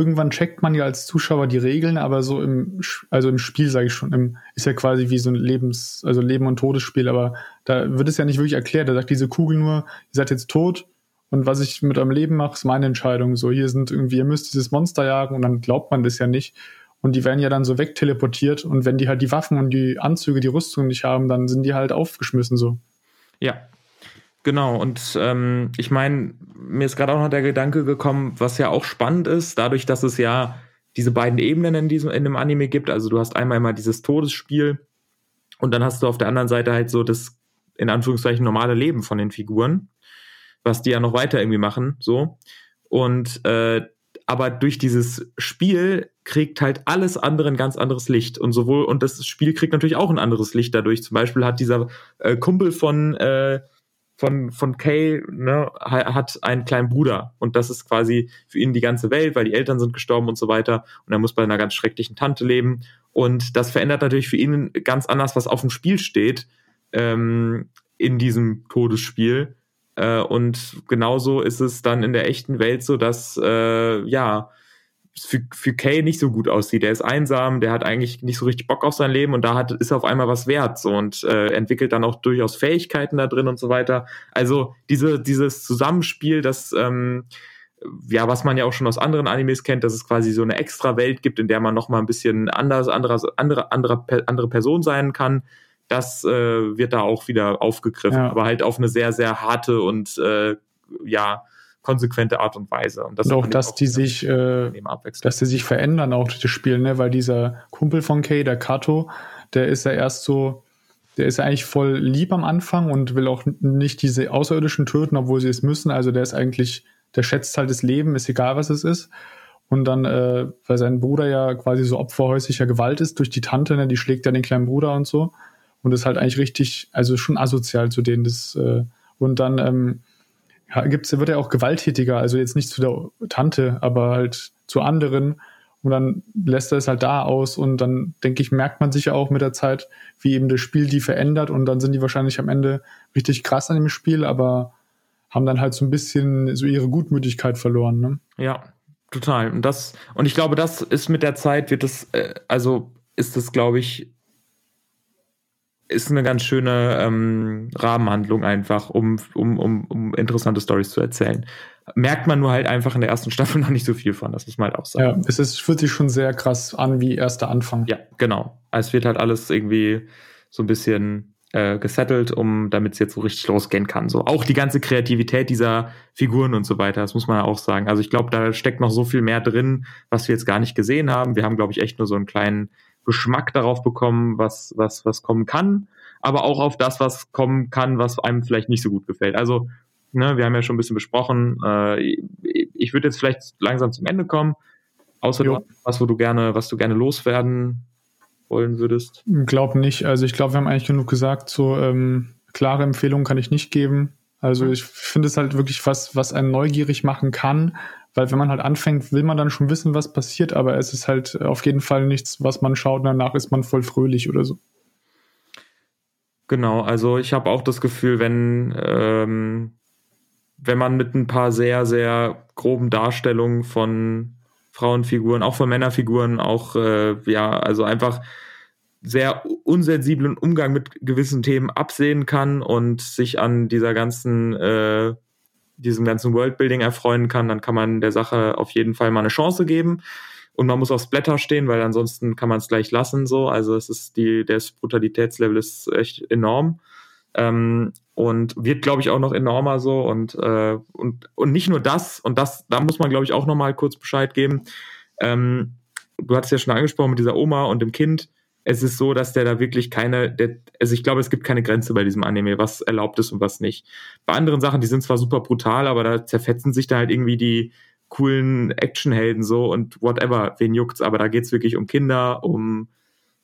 irgendwann checkt man ja als Zuschauer die Regeln, aber so im, also im Spiel, sage ich schon, im, ist ja quasi wie so ein Lebens-, also Leben- und Todesspiel, aber da wird es ja nicht wirklich erklärt. Da sagt diese Kugel nur, ihr seid jetzt tot und was ich mit eurem Leben mache, ist meine Entscheidung. So, hier sind irgendwie, ihr müsst dieses Monster jagen und dann glaubt man das ja nicht. Und die werden ja dann so wegteleportiert und wenn die halt die Waffen und die Anzüge, die Rüstung nicht haben, dann sind die halt aufgeschmissen so. Ja, Genau, und ähm, ich meine, mir ist gerade auch noch der Gedanke gekommen, was ja auch spannend ist, dadurch, dass es ja diese beiden Ebenen in diesem in dem Anime gibt. Also du hast einmal immer dieses Todesspiel und dann hast du auf der anderen Seite halt so das in Anführungszeichen normale Leben von den Figuren, was die ja noch weiter irgendwie machen, so. Und äh, aber durch dieses Spiel kriegt halt alles andere ein ganz anderes Licht und sowohl und das Spiel kriegt natürlich auch ein anderes Licht dadurch. Zum Beispiel hat dieser äh, Kumpel von äh, von, von Kay ne, hat einen kleinen Bruder. Und das ist quasi für ihn die ganze Welt, weil die Eltern sind gestorben und so weiter. Und er muss bei einer ganz schrecklichen Tante leben. Und das verändert natürlich für ihn ganz anders, was auf dem Spiel steht ähm, in diesem Todesspiel. Äh, und genauso ist es dann in der echten Welt so, dass äh, ja für, für Kay nicht so gut aussieht. Der ist einsam, der hat eigentlich nicht so richtig Bock auf sein Leben und da hat, ist er auf einmal was wert so und äh, entwickelt dann auch durchaus Fähigkeiten da drin und so weiter. Also diese, dieses Zusammenspiel, das ähm, ja, was man ja auch schon aus anderen Animes kennt, dass es quasi so eine extra Welt gibt, in der man noch mal ein bisschen anders, anderer, andere, andere, andere Person sein kann. Das äh, wird da auch wieder aufgegriffen, ja. aber halt auf eine sehr, sehr harte und äh, ja, konsequente Art und Weise. Und, das und auch, dass auch die sich, äh, dass die sich verändern auch durch das Spiel, ne? Weil dieser Kumpel von Kay, der Kato, der ist ja erst so, der ist ja eigentlich voll lieb am Anfang und will auch nicht diese Außerirdischen töten, obwohl sie es müssen. Also der ist eigentlich, der schätzt halt das Leben, ist egal, was es ist. Und dann, äh, weil sein Bruder ja quasi so Opfer häuslicher Gewalt ist durch die Tante, ne, die schlägt ja den kleinen Bruder und so. Und ist halt eigentlich richtig, also schon asozial zu denen. Das, äh, und dann ähm, ja, gibt's, wird er auch gewalttätiger, also jetzt nicht zu der Tante, aber halt zu anderen. Und dann lässt er es halt da aus und dann, denke ich, merkt man sich ja auch mit der Zeit, wie eben das Spiel die verändert und dann sind die wahrscheinlich am Ende richtig krass an dem Spiel, aber haben dann halt so ein bisschen so ihre Gutmütigkeit verloren. Ne? Ja, total. Und das, und ich glaube, das ist mit der Zeit, wird das, äh, also ist das, glaube ich, ist eine ganz schöne ähm, Rahmenhandlung einfach, um, um, um, um interessante Stories zu erzählen. Merkt man nur halt einfach in der ersten Staffel noch nicht so viel von, das muss man halt auch sagen. Ja, es ist, fühlt sich schon sehr krass an wie erster Anfang. Ja, genau. Es wird halt alles irgendwie so ein bisschen äh, gesettelt, um damit es jetzt so richtig losgehen kann. So auch die ganze Kreativität dieser Figuren und so weiter, das muss man ja auch sagen. Also ich glaube, da steckt noch so viel mehr drin, was wir jetzt gar nicht gesehen haben. Wir haben, glaube ich, echt nur so einen kleinen Geschmack darauf bekommen, was, was, was kommen kann, aber auch auf das, was kommen kann, was einem vielleicht nicht so gut gefällt. Also, ne, wir haben ja schon ein bisschen besprochen, äh, ich würde jetzt vielleicht langsam zum Ende kommen. Außer jo. was, wo du gerne, was du gerne loswerden wollen würdest? Glaub nicht. Also ich glaube, wir haben eigentlich genug gesagt. So ähm, klare Empfehlungen kann ich nicht geben. Also mhm. ich finde es halt wirklich was, was einen neugierig machen kann, weil wenn man halt anfängt, will man dann schon wissen, was passiert, aber es ist halt auf jeden Fall nichts, was man schaut danach ist man voll fröhlich oder so. Genau, also ich habe auch das Gefühl, wenn, ähm, wenn man mit ein paar sehr, sehr groben Darstellungen von Frauenfiguren, auch von Männerfiguren, auch, äh, ja, also einfach sehr unsensiblen Umgang mit gewissen Themen absehen kann und sich an dieser ganzen äh, diesem ganzen Worldbuilding erfreuen kann, dann kann man der Sache auf jeden Fall mal eine Chance geben. Und man muss aufs Blätter stehen, weil ansonsten kann man es gleich lassen. So, also es ist die, das Brutalitätslevel ist echt enorm ähm, und wird, glaube ich, auch noch enormer so und äh, und und nicht nur das und das, da muss man, glaube ich, auch noch mal kurz Bescheid geben. Ähm, du hattest ja schon angesprochen mit dieser Oma und dem Kind es ist so, dass der da wirklich keine, der, also ich glaube, es gibt keine Grenze bei diesem Anime, was erlaubt ist und was nicht. Bei anderen Sachen, die sind zwar super brutal, aber da zerfetzen sich da halt irgendwie die coolen Actionhelden so und whatever, wen juckt's, aber da geht's wirklich um Kinder, um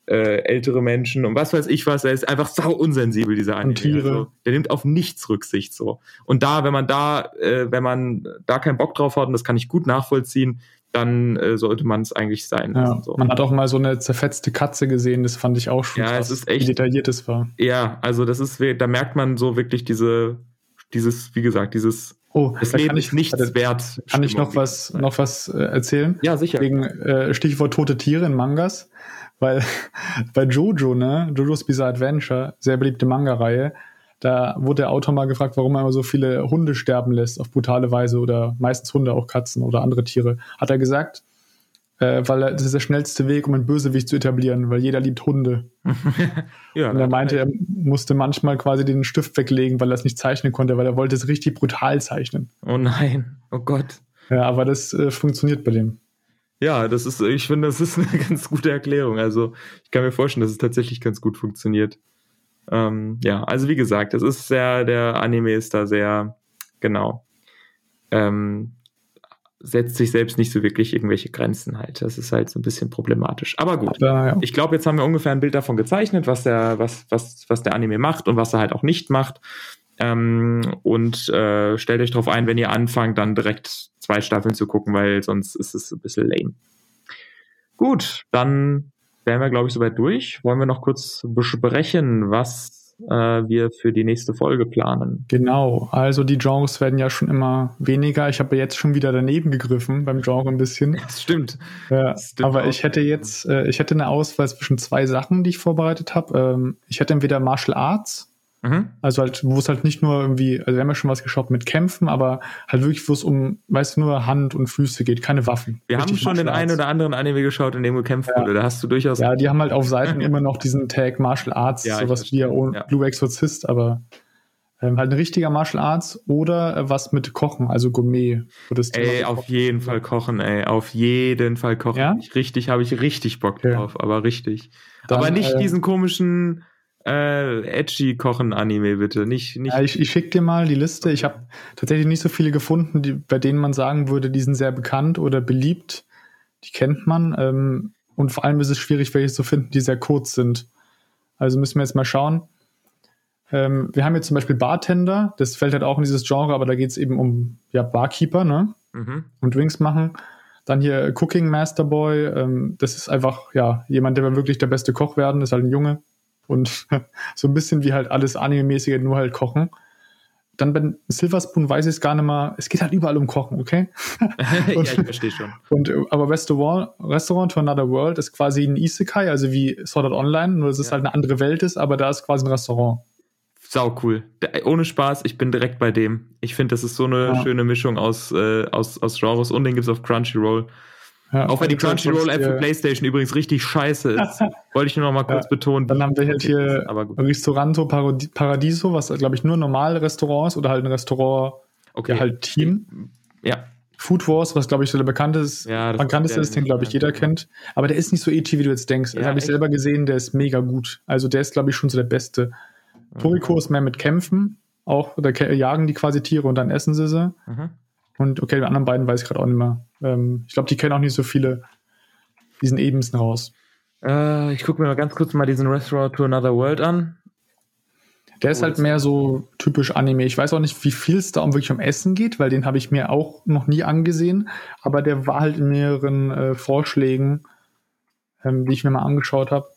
äh, ältere Menschen und was weiß ich was, er ist einfach sau unsensibel, dieser Anime. Und Tiere. Also, der nimmt auf nichts Rücksicht so. Und da, wenn man da, äh, wenn man da keinen Bock drauf hat, und das kann ich gut nachvollziehen, dann äh, sollte man es eigentlich sein. Ja, so. Man hat auch mal so eine zerfetzte Katze gesehen, das fand ich auch schon ja, krass, es ist echt, wie detailliert es war. Ja, also das ist, da merkt man so wirklich diese, dieses, wie gesagt, dieses Oh, das Leben kann ich, ist nichts warte, wert. Kann ich noch was, noch was äh, erzählen? Ja, sicher. Wegen äh, Stichwort tote Tiere in Mangas. Weil bei Jojo, ne, Jojo's Bizarre Adventure, sehr beliebte Manga-Reihe, da wurde der Autor mal gefragt, warum er immer so viele Hunde sterben lässt auf brutale Weise oder meistens Hunde, auch Katzen oder andere Tiere. Hat er gesagt, äh, weil das ist der schnellste Weg, um einen Bösewicht zu etablieren, weil jeder liebt Hunde. ja, und er meinte, er musste manchmal quasi den Stift weglegen, weil er es nicht zeichnen konnte, weil er wollte es richtig brutal zeichnen. Oh nein, oh Gott. Ja, aber das äh, funktioniert bei dem. Ja, das ist, ich finde, das ist eine ganz gute Erklärung. Also ich kann mir vorstellen, dass es tatsächlich ganz gut funktioniert. Ähm, ja, also wie gesagt, es ist sehr, der Anime ist da sehr, genau, ähm, setzt sich selbst nicht so wirklich irgendwelche Grenzen halt. Das ist halt so ein bisschen problematisch. Aber gut, ja, ja. ich glaube, jetzt haben wir ungefähr ein Bild davon gezeichnet, was der, was, was, was der Anime macht und was er halt auch nicht macht. Ähm, und äh, stellt euch darauf ein, wenn ihr anfangt, dann direkt zwei Staffeln zu gucken, weil sonst ist es ein bisschen lame. Gut, dann wären wir, glaube ich, soweit durch. Wollen wir noch kurz besprechen, was äh, wir für die nächste Folge planen. Genau, also die Genres werden ja schon immer weniger. Ich habe jetzt schon wieder daneben gegriffen beim Genre ein bisschen. Das stimmt. Ja, Das stimmt aber auch. ich hätte jetzt, äh, ich hätte eine Auswahl zwischen zwei Sachen, die ich vorbereitet habe. Ähm, ich hätte entweder Martial Arts, Mhm. also halt, wo es halt nicht nur irgendwie, also wir haben ja schon was geschaut mit Kämpfen, aber halt wirklich, wo es um, weißt du, nur Hand und Füße geht, keine Waffen. Wir haben schon den einen oder anderen Anime geschaut, in dem gekämpft Ja. wurde. Da hast du durchaus. Ja, die haben halt auf Seiten immer noch diesen Tag Martial Arts, Ja, sowas wie ja. Blue Exorcist, aber ähm, halt ein richtiger Martial Arts oder äh, was mit Kochen, also Gourmet. Das Ey, auf Kochen- jeden Fall kochen, ey. Auf jeden Fall kochen. Ja? Ich richtig, habe ich richtig Bock Okay. drauf, aber richtig. Dann, aber nicht äh, diesen komischen äh, edgy Kochen-Anime, bitte. Nicht, nicht. Ja, ich, ich schicke dir mal die Liste. Ich habe tatsächlich nicht so viele gefunden, die, bei denen man sagen würde, die sind sehr bekannt oder beliebt. Die kennt man. Ähm, und vor allem ist es schwierig, welche zu finden, die sehr kurz sind. Also müssen wir jetzt mal schauen. Ähm, wir haben jetzt zum Beispiel Bartender. Das fällt halt auch in dieses Genre, aber da geht es eben um ja, Barkeeper, ne? mhm. Und Drinks machen. Dann hier Cooking Master Boy. Ähm, das ist einfach, ja, jemand, der will wirklich der beste Koch werden. Das ist halt ein Junge. Und so ein bisschen wie halt alles Anime-mäßige, nur halt kochen. Dann bei Silver Spoon weiß ich es gar nicht mehr. Es geht halt überall um Kochen, okay? ja, ich verstehe schon. Und, aber Restaurant, Restaurant to Another World ist quasi ein Isekai, also wie Sword Art Online, nur dass es Ja. halt eine andere Welt ist, aber da ist quasi ein Restaurant. Sau cool. Ohne Spaß, ich bin direkt bei dem. Ich finde, das ist so eine Ja. schöne Mischung aus, äh, aus, aus Genres und den gibt's auf Crunchyroll. Ja, Auch wenn die Crunchyroll-App für PlayStation übrigens richtig scheiße ist. Wollte ich nur noch mal kurz Ja. betonen. Dann haben wir halt hier. Restauranto Paradiso, was glaube ich nur normale Restaurants oder halt ein Restaurant, Okay. ja halt Team. Ja. Food Wars, was glaube ich so der bekannteste Ja, bekannteste ist den glaube ich jeder kennt. Aber der ist nicht so edgy, wie du jetzt denkst. Ja, das habe ich selber gesehen, der ist mega gut. Also der ist glaube ich schon so der beste. Toriko ist mehr mit Kämpfen, auch da jagen die quasi Tiere und dann essen sie sie. Mhm. Und okay, die anderen beiden weiß ich gerade auch nicht mehr. Ähm, ich glaube, die kennen auch nicht so viele diesen ebensten raus. Äh, ich gucke mir mal ganz kurz mal diesen Restaurant to Another World an. Der ist halt mehr so typisch Anime. Ich weiß auch nicht, wie viel es da um wirklich um Essen geht, weil den habe ich mir auch noch nie angesehen. Aber der war halt in mehreren äh, Vorschlägen, ähm, die ich mir mal angeschaut habe.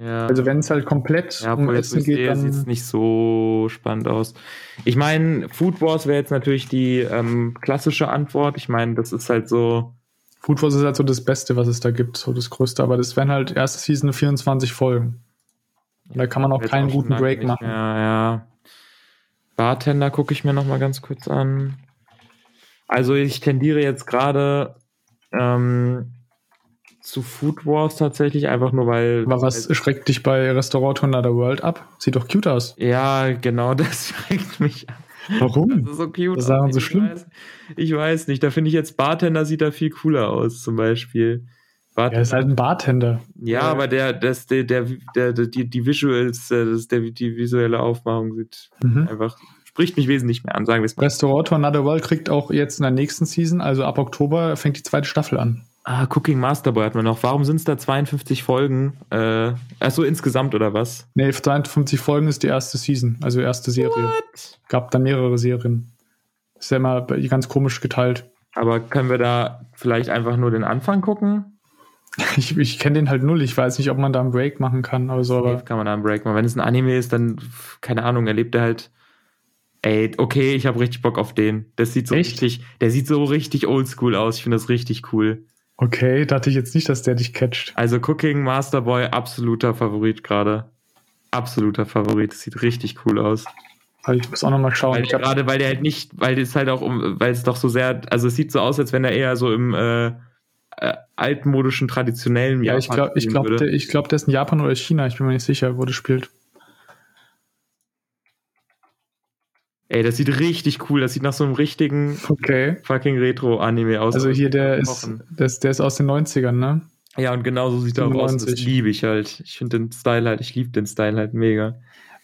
Ja. Also wenn es halt komplett Ja, um Essen geht, sieht es dann nicht so spannend aus. Ich meine, Food Wars wäre jetzt natürlich die ähm, klassische Antwort. Ich meine, das ist halt so. Food Wars ist halt so das Beste, was es da gibt, so das Größte. Aber das wären halt erste Season 24 Folgen. Da kann man auch jetzt keinen schon guten Break machen. Mehr, ja. Bartender gucke ich mir noch mal ganz kurz an. Also ich tendiere jetzt gerade ähm, zu Food Wars tatsächlich, einfach nur weil. Aber was schreckt dich bei Restaurant to Another World ab? Sieht doch cute aus. Ja, genau, das schreckt mich an. Warum? Das ist so cute. Daran aus. so ich schlimm? Weiß, ich weiß nicht. Da finde ich jetzt Bartender sieht da viel cooler aus, zum Beispiel. Er Bartender, ist halt ein Bartender. ja, aber der, das, der, der, der, der, die, die Visuals, äh, das, der, die visuelle Aufmachung sieht Mhm. einfach, spricht mich wesentlich mehr an, sagen wir es mal. Restaurant Another World kriegt auch jetzt in der nächsten Season, also ab Oktober, fängt die zweite Staffel an. Ah, Cooking Masterboy hat man noch. Warum sind es da 52 Folgen? Äh, achso, insgesamt oder was? Nee, 52 Folgen ist die erste Season, also erste Serie. What? Gab dann mehrere Serien. Ist ja immer ganz komisch geteilt. Aber können wir da vielleicht einfach nur den Anfang gucken? Ich, ich kenne den halt null. Ich weiß nicht, ob man da einen Break machen kann oder so, aber kann man da einen Break machen. Wenn es ein Anime ist, dann, keine Ahnung, erlebt er halt. Ey, okay, ich habe richtig Bock auf den. Das sieht so Echt? richtig, der sieht so richtig oldschool aus. Ich finde das richtig cool. Okay, dachte ich jetzt nicht, dass der dich catcht. Also Cooking Masterboy, absoluter Favorit gerade. Absoluter Favorit. Das sieht richtig cool aus. Aber ich muss auch noch mal schauen. Weil Ich gerade, weil der halt nicht, weil es halt auch um, weil es doch so sehr, also es sieht so aus, als wenn er eher so im äh, äh, altmodischen, traditionellen ja, ich glaube, ich glaube, würde. der, ich glaub, der ist in Japan oder China. Ich bin mir nicht sicher, wo das spielt. Ey, das sieht richtig cool. Das sieht nach so einem richtigen Okay. fucking Retro-Anime aus. Also hier, der ist, Kochen. der ist, aus den 90ern, ne? Ja, und genau so sieht er auch aus. und Das 97. liebe ich halt. Ich finde den Style halt, ich liebe den Style halt mega.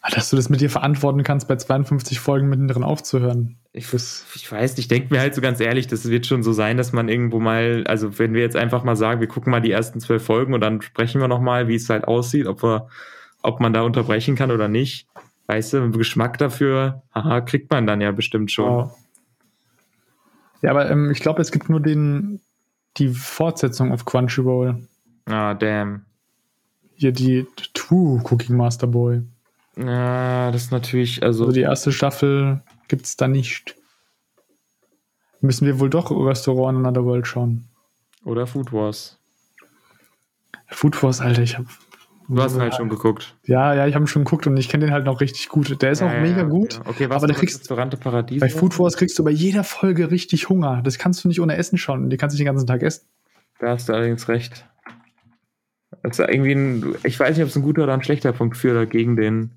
Ah, Dass du das mit dir verantworten kannst, bei 52 Folgen mittendrin aufzuhören. Ich, ich weiß, ich denke mir halt so ganz ehrlich, das wird schon so sein, dass man irgendwo mal, also wenn wir jetzt einfach mal sagen, wir gucken mal die ersten zwölf Folgen und dann sprechen wir nochmal, wie es halt aussieht, ob wir, ob man da unterbrechen kann oder nicht. Weißt du, Geschmack dafür, haha, kriegt man dann ja bestimmt schon. Wow. Ja, aber ähm, ich glaube, es gibt nur den, die Fortsetzung auf Crunchyroll. Ah, damn. Hier die Two Cooking Master Boy. Ja, das ist natürlich, also. Also die erste Staffel gibt es da nicht. Müssen wir wohl doch Restaurant in Another World schauen. Oder Food Wars. Food Wars, Alter, ich hab. Du hast ihn halt schon geguckt. Ja, ja, ich habe ihn schon geguckt und ich kenne den halt noch richtig gut. Der ist auch Ja, mega ja, gut. ja. Okay, was aber du kriegst Restaurante Paradies? bei Food Wars kriegst du bei jeder Folge richtig Hunger. Das kannst du nicht ohne Essen schauen. Die kannst du nicht den ganzen Tag essen. Da hast du allerdings recht. Ist irgendwie ein, ich weiß nicht, ob es ein guter oder ein schlechter Punkt für oder gegen den.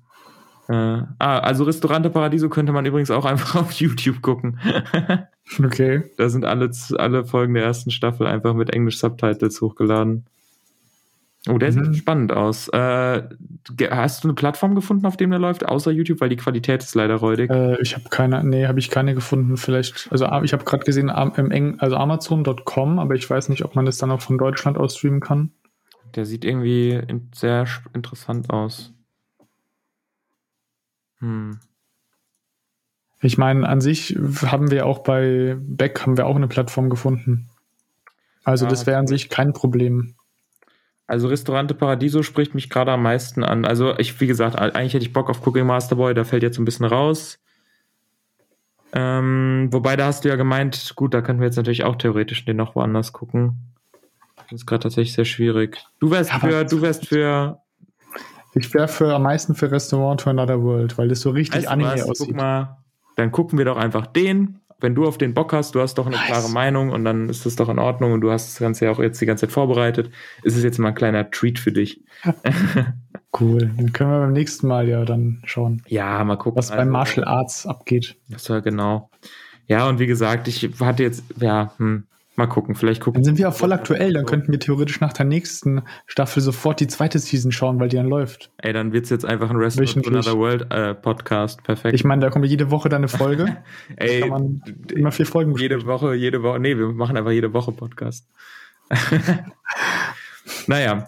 Äh, ah, also Restaurante Paradiso könnte man übrigens auch einfach auf YouTube gucken. Okay. da sind alle, alle Folgen der ersten Staffel einfach mit Englisch Subtitles hochgeladen. Oh, der Mhm. sieht spannend aus. Äh, hast du eine Plattform gefunden, auf dem der läuft, außer YouTube, weil die Qualität ist leider räudig. Äh, ich habe keine, nee, habe ich keine gefunden. Vielleicht, also ah, ich habe gerade gesehen, also Amazon.com, aber ich weiß nicht, ob man das dann auch von Deutschland aus streamen kann. Der sieht irgendwie sehr interessant aus. Hm. Ich meine, an sich haben wir auch bei Beck haben wir auch eine Plattform gefunden. Also Ja, das wäre an sich kein Problem. Also Restaurante Paradiso spricht mich gerade am meisten an. Also ich, wie gesagt, eigentlich hätte ich Bock auf Cooking Master Boy, der fällt jetzt ein bisschen raus. Ähm, wobei, da hast du ja gemeint, gut, da könnten wir jetzt natürlich auch theoretisch den noch woanders gucken. Das ist gerade tatsächlich sehr schwierig. Du wärst Ja, für, du wärst für, Ich wäre für am meisten für Restaurant to Another World, weil das so richtig weißt Anime was, guck aussieht. mal, dann gucken wir doch einfach den. Wenn du auf den Bock hast, du hast doch eine Nice. klare Meinung und dann ist das doch in Ordnung und du hast das Ganze ja auch jetzt die ganze Zeit vorbereitet. Ist es jetzt mal ein kleiner Treat für dich. Cool. Dann können wir beim nächsten Mal ja dann schauen, Ja, mal gucken. was beim Also- Martial Arts abgeht. Das war genau. Ja, und wie gesagt, ich hatte jetzt, ja, hm, mal gucken, vielleicht gucken. Dann sind wir auch voll aktuell, dann könnten wir theoretisch nach der nächsten Staffel sofort die zweite Season schauen, weil die dann läuft. Ey, dann wird's jetzt einfach ein Restaurant to Wöchentlich. Another World äh, Podcast. Perfekt. Ich meine, da kommt jede Woche dann eine Folge. Ey, kann man immer vier Folgen jede Woche, jede Woche, nee, wir machen einfach jede Woche Podcast. naja.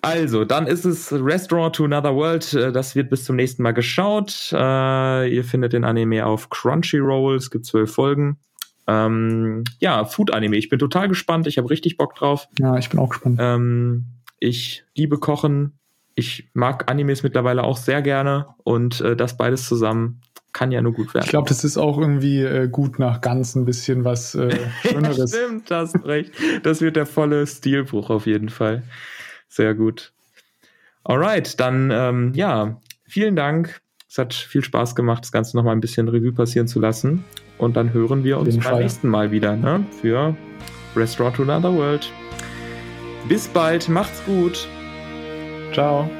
Also, dann ist es Restaurant to Another World. Äh, Das wird bis zum nächsten Mal geschaut. Äh, ihr findet den Anime auf Crunchyroll. Es gibt zwölf Folgen. Ähm, ja, Food-Anime. Ich bin total gespannt. Ich habe richtig Bock drauf. Ja, ich bin auch gespannt. Ähm, ich liebe Kochen. Ich mag Animes mittlerweile auch sehr gerne. Und äh, das beides zusammen kann ja nur gut werden. Ich glaube, das ist auch irgendwie äh, gut nach ganz ein bisschen was äh, Schöneres. Stimmt, hast recht. Das wird der volle Stilbruch auf jeden Fall. Sehr gut. Alright, dann ähm, ja, vielen Dank. Es hat viel Spaß gemacht, das Ganze nochmal ein bisschen Revue passieren zu lassen. Und dann hören wir uns beim nächsten Mal wieder ne? für Restaurant to Another World. Bis bald, macht's gut. Ciao.